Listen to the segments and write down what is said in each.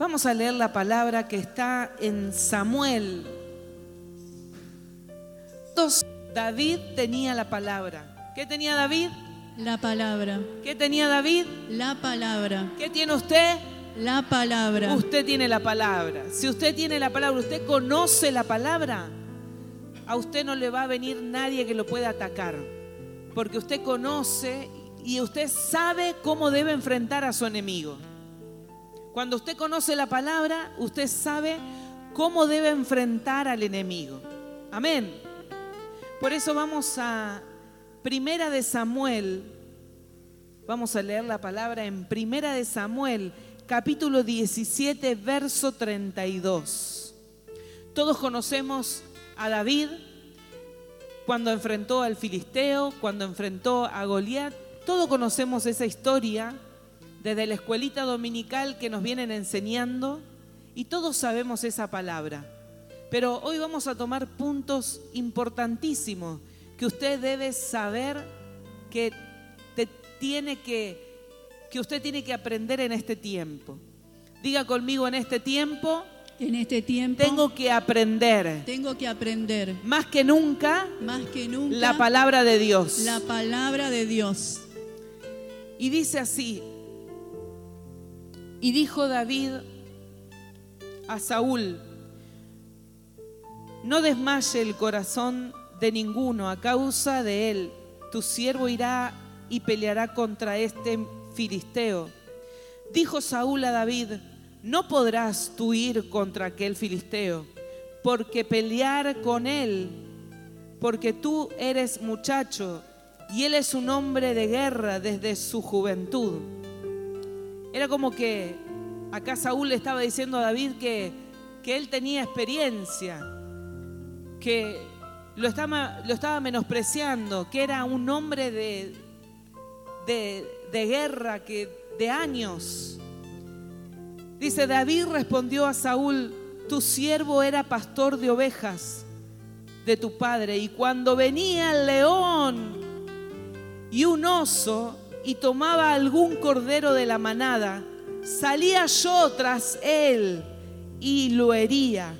Vamos a leer la palabra que está en Samuel. David tenía la palabra. ¿Qué tenía David? La palabra. ¿Qué tenía David? La palabra. ¿Qué tiene usted? La palabra. Usted tiene la palabra. Si usted tiene la palabra, usted conoce la palabra, a usted no le va a venir nadie que lo pueda atacar. Porque usted conoce y usted sabe cómo debe enfrentar a su enemigo. Cuando usted conoce la palabra, usted sabe cómo debe enfrentar al enemigo. Amén. Por eso vamos a Primera de Samuel. Vamos a leer la palabra en Primera de Samuel, capítulo 17, verso 32. Todos conocemos a David cuando enfrentó al filisteo, cuando enfrentó a Goliat. Todos conocemos esa historia desde la escuelita dominical que nos vienen enseñando y todos sabemos esa palabra. Pero hoy vamos a tomar puntos importantísimos que usted debe saber que te tiene que que usted tiene que aprender en este tiempo. Diga conmigo en este tiempo en este tiempo tengo que aprender. Tengo que aprender. Más que nunca. Más que nunca. La palabra de Dios. La palabra de Dios. Y dice así. Y dijo David a Saúl, no desmaye el corazón de ninguno a causa de él. Tu siervo irá y peleará contra este filisteo. Dijo Saúl a David, no podrás tú ir contra aquel filisteo, porque pelear con él, porque tú eres muchacho y él es un hombre de guerra desde su juventud. Era como que acá Saúl le estaba diciendo a David que, que él tenía experiencia, que lo estaba, lo estaba menospreciando, que era un hombre de, de, de guerra, que de años. Dice, David respondió a Saúl, tu siervo era pastor de ovejas de tu padre, y cuando venía el león y un oso y tomaba algún cordero de la manada, salía yo tras él y lo hería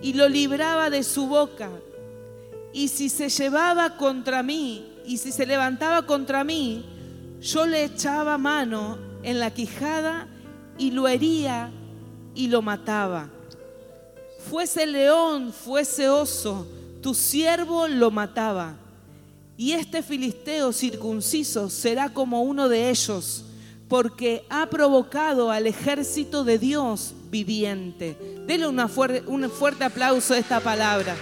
y lo libraba de su boca. Y si se llevaba contra mí y si se levantaba contra mí, yo le echaba mano en la quijada y lo hería y lo mataba. Fuese león, fuese oso, tu siervo lo mataba. Y este filisteo circunciso será como uno de ellos, porque ha provocado al ejército de Dios viviente. Dele un fuerte aplauso a esta palabra.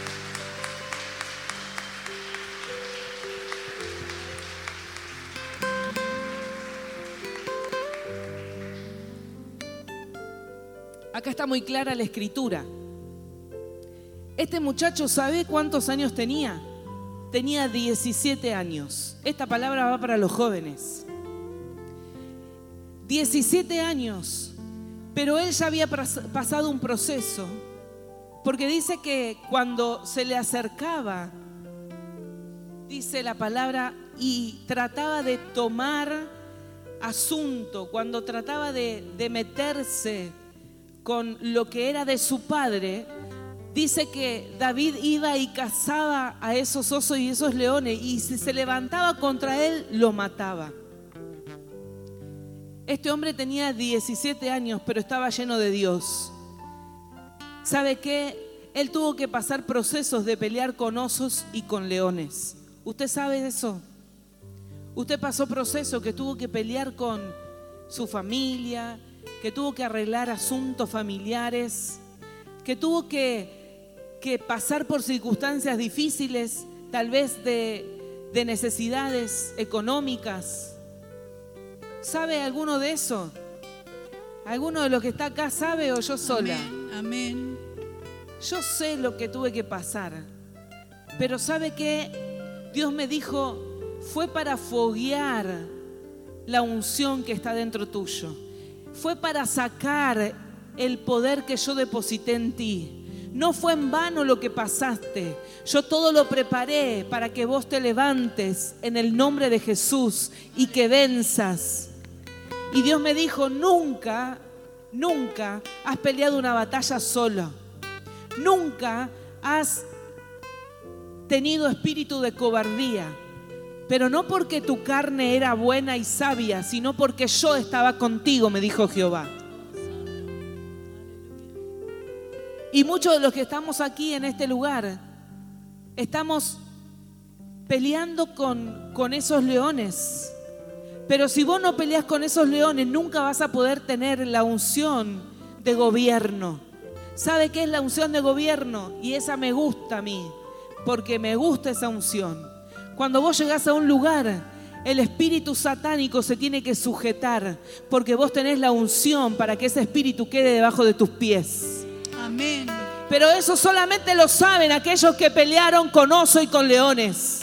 Acá está muy clara la escritura. Este muchacho sabe cuántos años tenía. Tenía 17 años. Esta palabra va para los jóvenes. 17 años. Pero él ya había pasado un proceso. Porque dice que cuando se le acercaba, dice la palabra, y trataba de tomar asunto, cuando trataba de, meterse con lo que era de su padre, dice que David iba y cazaba a esos osos y esos leones y si se levantaba contra él, lo mataba. Este hombre tenía 17 años, pero estaba lleno de Dios. ¿Sabe qué? Él tuvo que pasar procesos de pelear con osos y con leones. ¿Usted sabe eso? Usted pasó procesos que tuvo que pelear con su familia, que tuvo que arreglar asuntos familiares, que tuvo que, que pasar por circunstancias difíciles, tal vez de, de necesidades económicas. ¿Sabe alguno de eso? ¿Alguno de los que está acá sabe o yo sola? Amén. Amén. Yo sé lo que tuve que pasar, pero ¿sabe qué? Dios me dijo, fue para foguear la unción que está dentro tuyo fue para sacar el poder que yo deposité en ti. No fue en vano lo que pasaste. Yo todo lo preparé para que vos te levantes en el nombre de Jesús y que venzas. Y Dios me dijo, nunca nunca has peleado una batalla solo. Nunca has tenido espíritu de cobardía. Pero no porque tu carne era buena y sabia, sino porque yo estaba contigo, me dijo Jehová. Y muchos de los que estamos aquí en este lugar, estamos peleando con, con esos leones. Pero si vos no peleas con esos leones, nunca vas a poder tener la unción de gobierno. ¿Sabe qué es la unción de gobierno? Y esa me gusta a mí, porque me gusta esa unción. Cuando vos llegás a un lugar, el espíritu satánico se tiene que sujetar, porque vos tenés la unción para que ese espíritu quede debajo de tus pies. Pero eso solamente lo saben aquellos que pelearon con oso y con leones.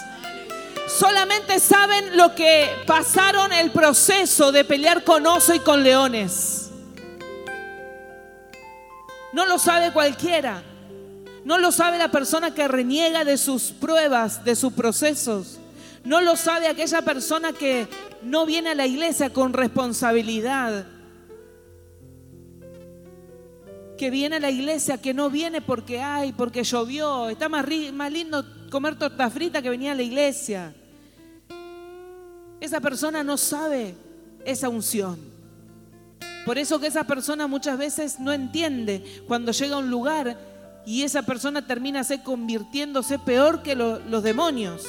Solamente saben lo que pasaron el proceso de pelear con oso y con leones. No lo sabe cualquiera. No lo sabe la persona que reniega de sus pruebas, de sus procesos. No lo sabe aquella persona que no viene a la iglesia con responsabilidad. Que viene a la iglesia, que no viene porque hay, porque llovió. Está más, más lindo comer torta frita que venía a la iglesia. Esa persona no sabe esa unción. Por eso que esa persona muchas veces no entiende cuando llega a un lugar y esa persona termina se convirtiéndose peor que lo, los demonios.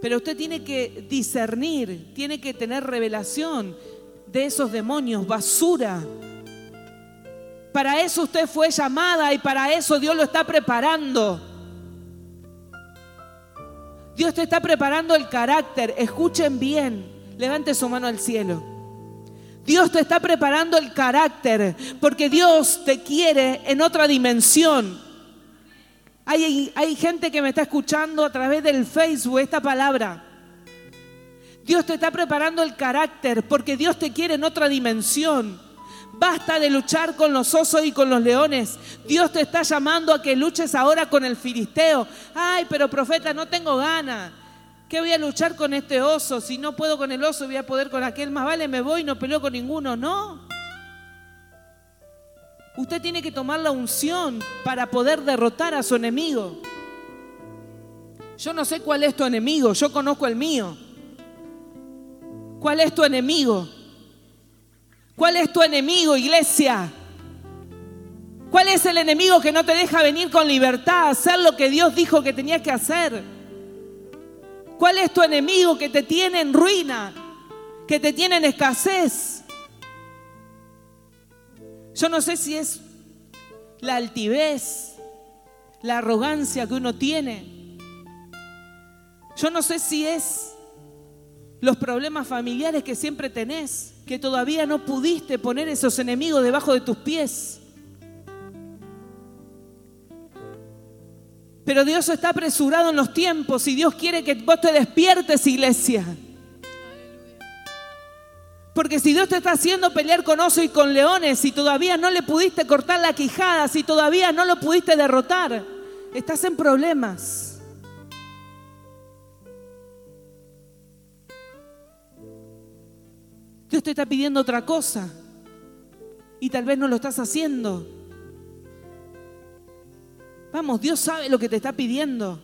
Pero usted tiene que discernir, tiene que tener revelación de esos demonios, basura. Para eso usted fue llamada y para eso Dios lo está preparando. Dios te está preparando el carácter. Escuchen bien. Levante su mano al cielo. Dios te está preparando el carácter porque Dios te quiere en otra dimensión. Hay, hay, gente que me está escuchando a través del Facebook esta palabra. Dios te está preparando el carácter porque Dios te quiere en otra dimensión. Basta de luchar con los osos y con los leones. Dios te está llamando a que luches ahora con el filisteo. Ay, pero profeta, no tengo ganas. ¿Qué voy a luchar con este oso? Si no puedo con el oso, voy a poder con aquel. Más vale, me voy y no peleo con ninguno. No. Usted tiene que tomar la unción para poder derrotar a su enemigo. Yo no sé cuál es tu enemigo, yo conozco el mío. ¿Cuál es tu enemigo? ¿Cuál es tu enemigo, iglesia? ¿Cuál es el enemigo que no te deja venir con libertad a hacer lo que Dios dijo que tenías que hacer? ¿Cuál es tu enemigo que te tiene en ruina, que te tiene en escasez? Yo no sé si es la altivez, la arrogancia que uno tiene. Yo no sé si es los problemas familiares que siempre tenés que todavía no pudiste poner esos enemigos debajo de tus pies. Pero Dios está apresurado en los tiempos y Dios quiere que vos te despiertes, iglesia. Porque si Dios te está haciendo pelear con oso y con leones, y todavía no le pudiste cortar la quijada, si todavía no lo pudiste derrotar, estás en problemas. Dios te está pidiendo otra cosa y tal vez no lo estás haciendo. Vamos, Dios sabe lo que te está pidiendo.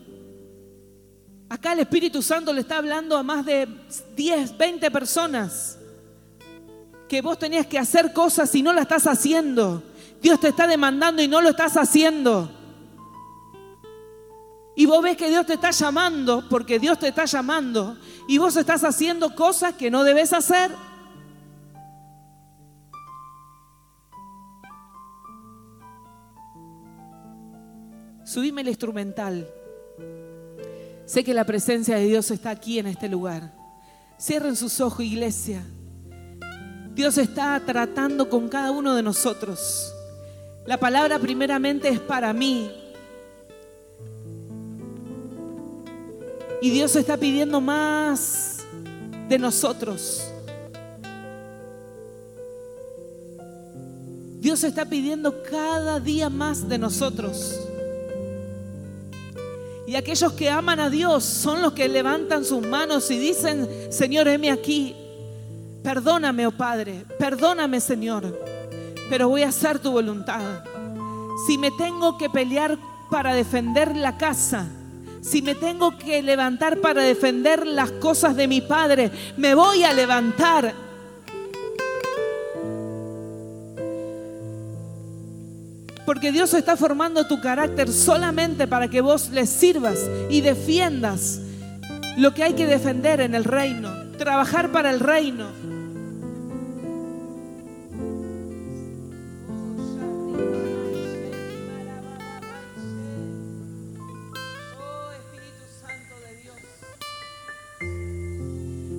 Acá el Espíritu Santo le está hablando a más de 10, 20 personas que vos tenías que hacer cosas y no las estás haciendo. Dios te está demandando y no lo estás haciendo. Y vos ves que Dios te está llamando, porque Dios te está llamando, y vos estás haciendo cosas que no debes hacer. Subime el instrumental. Sé que la presencia de Dios está aquí en este lugar. Cierren sus ojos, iglesia. Dios está tratando con cada uno de nosotros. La palabra primeramente es para mí. Y Dios está pidiendo más de nosotros. Dios está pidiendo cada día más de nosotros. Y aquellos que aman a Dios son los que levantan sus manos y dicen, Señor, heme aquí. Perdóname, oh Padre, perdóname, Señor, pero voy a hacer tu voluntad. Si me tengo que pelear para defender la casa, si me tengo que levantar para defender las cosas de mi Padre, me voy a levantar. Porque Dios está formando tu carácter solamente para que vos le sirvas y defiendas lo que hay que defender en el reino, trabajar para el reino.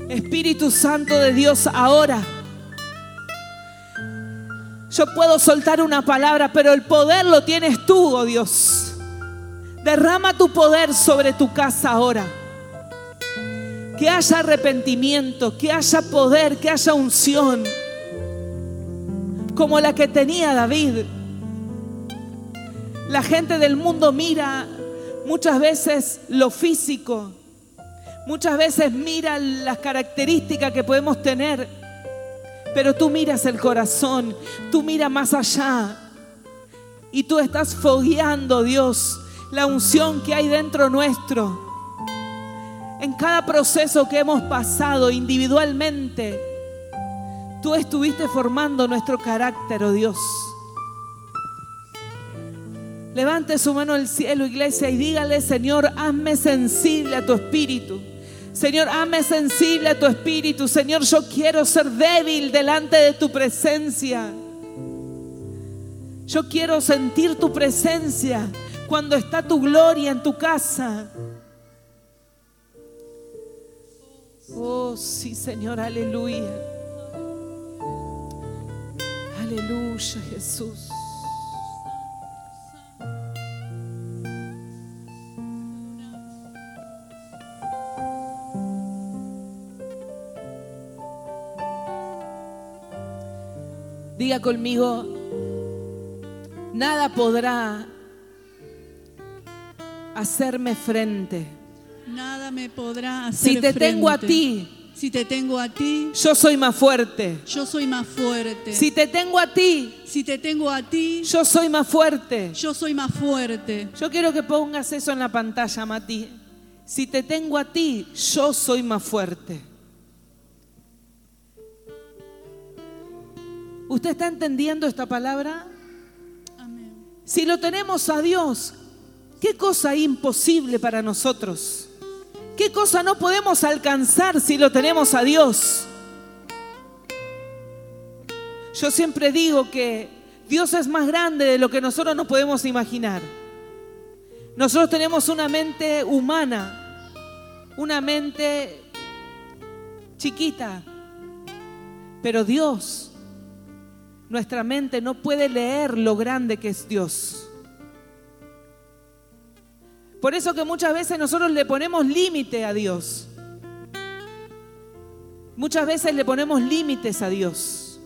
Espíritu Santo de Dios, ahora. Yo puedo soltar una palabra, pero el poder lo tienes tú, oh Dios. Derrama tu poder sobre tu casa ahora. Que haya arrepentimiento, que haya poder, que haya unción, como la que tenía David. La gente del mundo mira muchas veces lo físico, muchas veces mira las características que podemos tener, pero tú miras el corazón, tú miras más allá y tú estás fogueando, Dios, la unción que hay dentro nuestro. En cada proceso que hemos pasado individualmente, tú estuviste formando nuestro carácter, oh Dios. Levante su mano al cielo, iglesia, y dígale, Señor, hazme sensible a tu espíritu. Señor, hazme sensible a tu espíritu. Señor, yo quiero ser débil delante de tu presencia. Yo quiero sentir tu presencia cuando está tu gloria en tu casa. Oh, sí, Señor, aleluya. Aleluya, Jesús. Diga conmigo, nada podrá hacerme frente. Nada me podrá hacer Si te tengo a frente. ti, Si te tengo a ti, yo soy más fuerte. yo soy más fuerte. Si te tengo a ti, Si te tengo a ti, yo soy más fuerte. yo soy más fuerte. Yo quiero que pongas eso en la pantalla, Mati. Si te tengo a ti, yo soy más fuerte. ¿Usted está entendiendo esta palabra? Amén. Si lo tenemos a Dios, ¿qué cosa imposible para nosotros? ¿Qué cosa no podemos alcanzar si lo tenemos a Dios? Yo siempre digo que Dios es más grande de lo que nosotros nos podemos imaginar. Nosotros tenemos una mente humana, una mente chiquita, pero Dios, nuestra mente no puede leer lo grande que es Dios. Por eso que muchas veces nosotros le ponemos límite a Dios. Muchas veces le ponemos límites a Dios.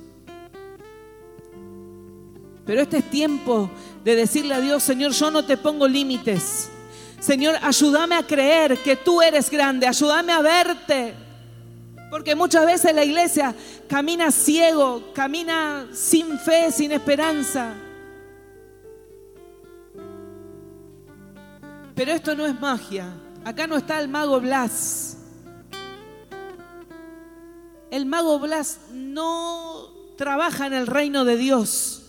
Pero este es tiempo de decirle a Dios, Señor, yo no te pongo límites. Señor, ayúdame a creer que tú eres grande, ayúdame a verte. Porque muchas veces la iglesia camina ciego, camina sin fe, sin esperanza. Pero esto no es magia. Acá no está el mago Blas. El mago Blas no trabaja en el reino de Dios.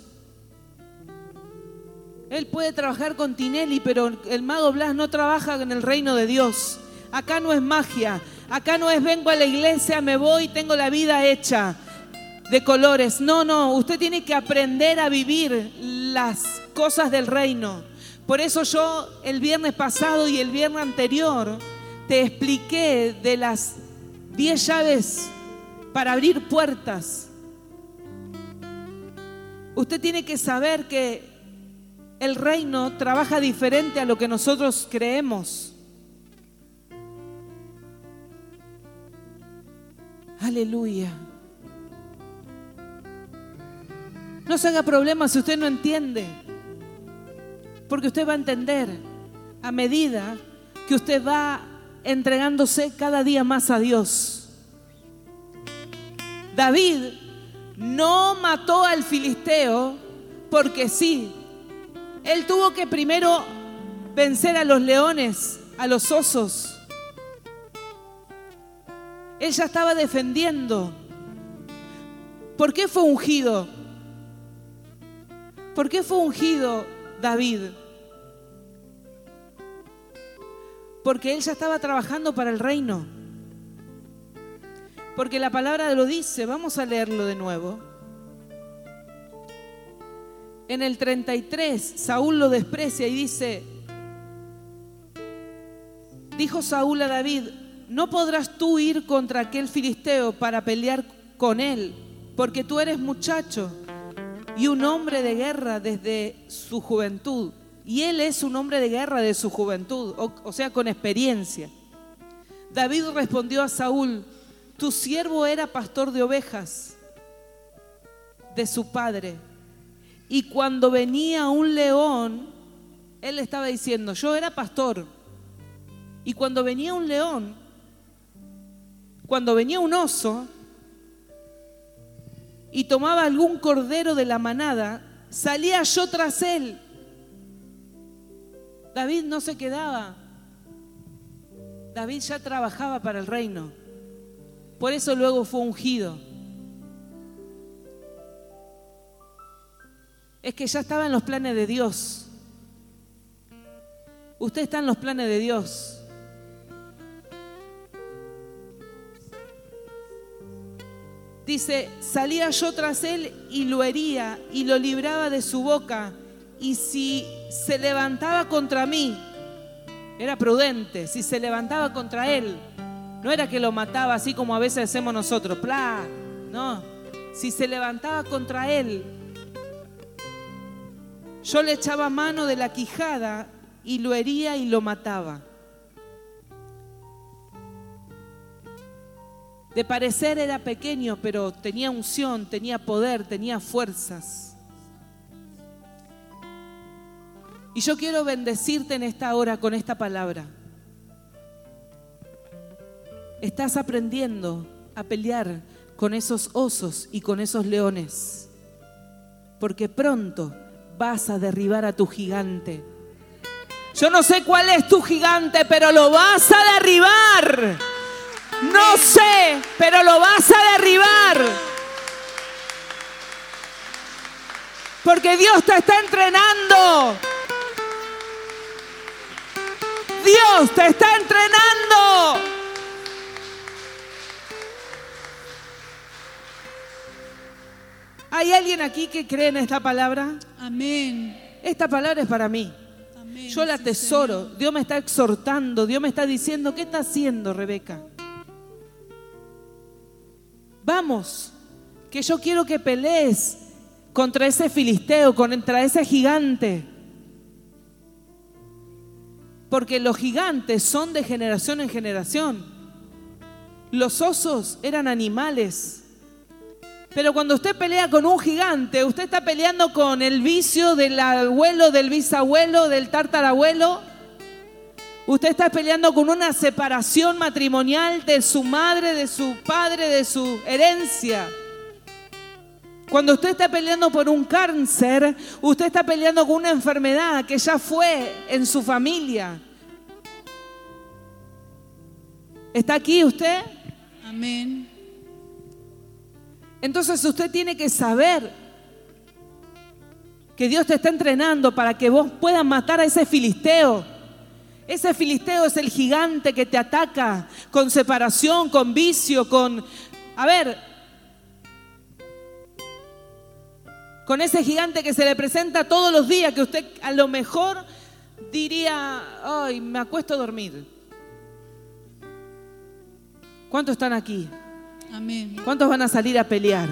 Él puede trabajar con Tinelli, pero el mago Blas no trabaja en el reino de Dios. Acá no es magia. Acá no es vengo a la iglesia, me voy, tengo la vida hecha de colores. No, no, usted tiene que aprender a vivir las cosas del reino. Por eso yo el viernes pasado y el viernes anterior te expliqué de las 10 llaves para abrir puertas. Usted tiene que saber que el reino trabaja diferente a lo que nosotros creemos. Aleluya. No se haga problema si usted no entiende, porque usted va a entender a medida que usted va entregándose cada día más a Dios. David no mató al filisteo porque sí. Él tuvo que primero vencer a los leones, a los osos. Él ya estaba defendiendo. ¿Por qué fue ungido? ¿Por qué fue ungido David? Porque él ya estaba trabajando para el reino. Porque la palabra lo dice, vamos a leerlo de nuevo. En el 33, Saúl lo desprecia y dice, dijo Saúl a David, no podrás tú ir contra aquel filisteo para pelear con él, porque tú eres muchacho y un hombre de guerra desde su juventud. Y él es un hombre de guerra de su juventud, o, o sea, con experiencia. David respondió a Saúl, tu siervo era pastor de ovejas de su padre. Y cuando venía un león, él estaba diciendo, yo era pastor. Y cuando venía un león, cuando venía un oso y tomaba algún cordero de la manada, salía yo tras él. David no se quedaba. David ya trabajaba para el reino. Por eso luego fue ungido. Es que ya estaba en los planes de Dios. Usted está en los planes de Dios. Dice, salía yo tras él y lo hería y lo libraba de su boca. Y si se levantaba contra mí, era prudente, si se levantaba contra él, no era que lo mataba así como a veces hacemos nosotros, ¡plá! No, si se levantaba contra él, yo le echaba mano de la quijada y lo hería y lo mataba. De parecer era pequeño, pero tenía unción, tenía poder, tenía fuerzas. Y yo quiero bendecirte en esta hora con esta palabra. Estás aprendiendo a pelear con esos osos y con esos leones, porque pronto vas a derribar a tu gigante. Yo no sé cuál es tu gigante, pero lo vas a derribar. No sé, pero lo vas a derribar. Porque Dios te está entrenando. Dios te está entrenando. ¿Hay alguien aquí que cree en esta palabra? Amén. Esta palabra es para mí. Amén. Yo la tesoro. Dios me está exhortando. Dios me está diciendo, ¿qué está haciendo, Rebeca? Vamos, que yo quiero que pelees contra ese filisteo, contra ese gigante. Porque los gigantes son de generación en generación. Los osos eran animales. Pero cuando usted pelea con un gigante, usted está peleando con el vicio del abuelo, del bisabuelo, del tartarabuelo. Usted está peleando con una separación matrimonial de su madre, de su padre, de su herencia. Cuando usted está peleando por un cáncer, usted está peleando con una enfermedad que ya fue en su familia. ¿Está aquí usted? Amén. Entonces usted tiene que saber que Dios te está entrenando para que vos puedas matar a ese filisteo. Ese filisteo es el gigante que te ataca con separación, con vicio, con... A ver, con ese gigante que se le presenta todos los días, que usted a lo mejor diría, ay, me acuesto a dormir. ¿Cuántos están aquí? Amén. ¿Cuántos van a salir a pelear?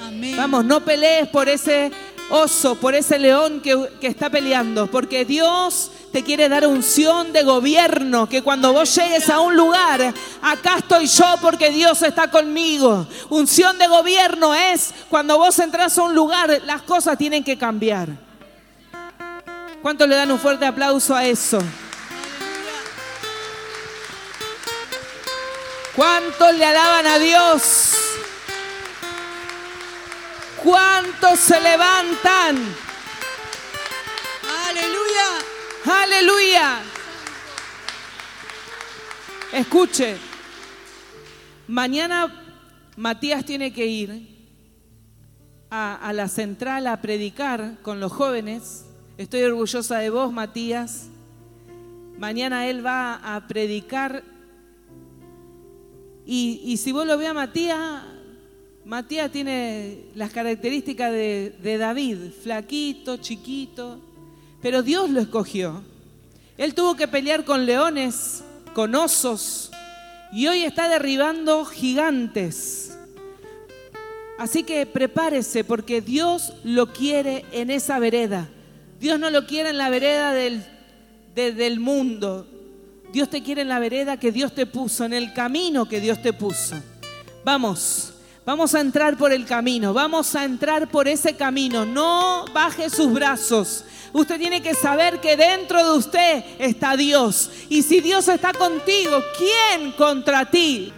Amén. Vamos, no pelees por ese oso, por ese león que, que está peleando, porque Dios te quiere dar unción de gobierno, que cuando vos llegues a un lugar, acá estoy yo porque Dios está conmigo. Unción de gobierno es cuando vos entras a un lugar, las cosas tienen que cambiar. ¿Cuántos le dan un fuerte aplauso a eso? ¿Cuántos le alaban a Dios? ¿Cuántos se levantan? Aleluya. Aleluya. Escuche, mañana Matías tiene que ir a, a, la central a predicar con los jóvenes. Estoy orgullosa de vos, Matías. Mañana él va a predicar. Y, y si vos lo ve a Matías, Matías tiene las características de, David, flaquito, chiquito, pero Dios lo escogió. Él tuvo que pelear con leones, con osos, y hoy está derribando gigantes. Así que prepárese porque Dios lo quiere en esa vereda. Dios no lo quiere en la vereda del, de, del mundo. Dios te quiere en la vereda que Dios te puso, en el camino que Dios te puso. Vamos. Vamos a entrar por el camino, vamos a entrar por ese camino. No baje sus brazos. Usted tiene que saber que dentro de usted está Dios. Y si Dios está contigo, ¿quién contra ti?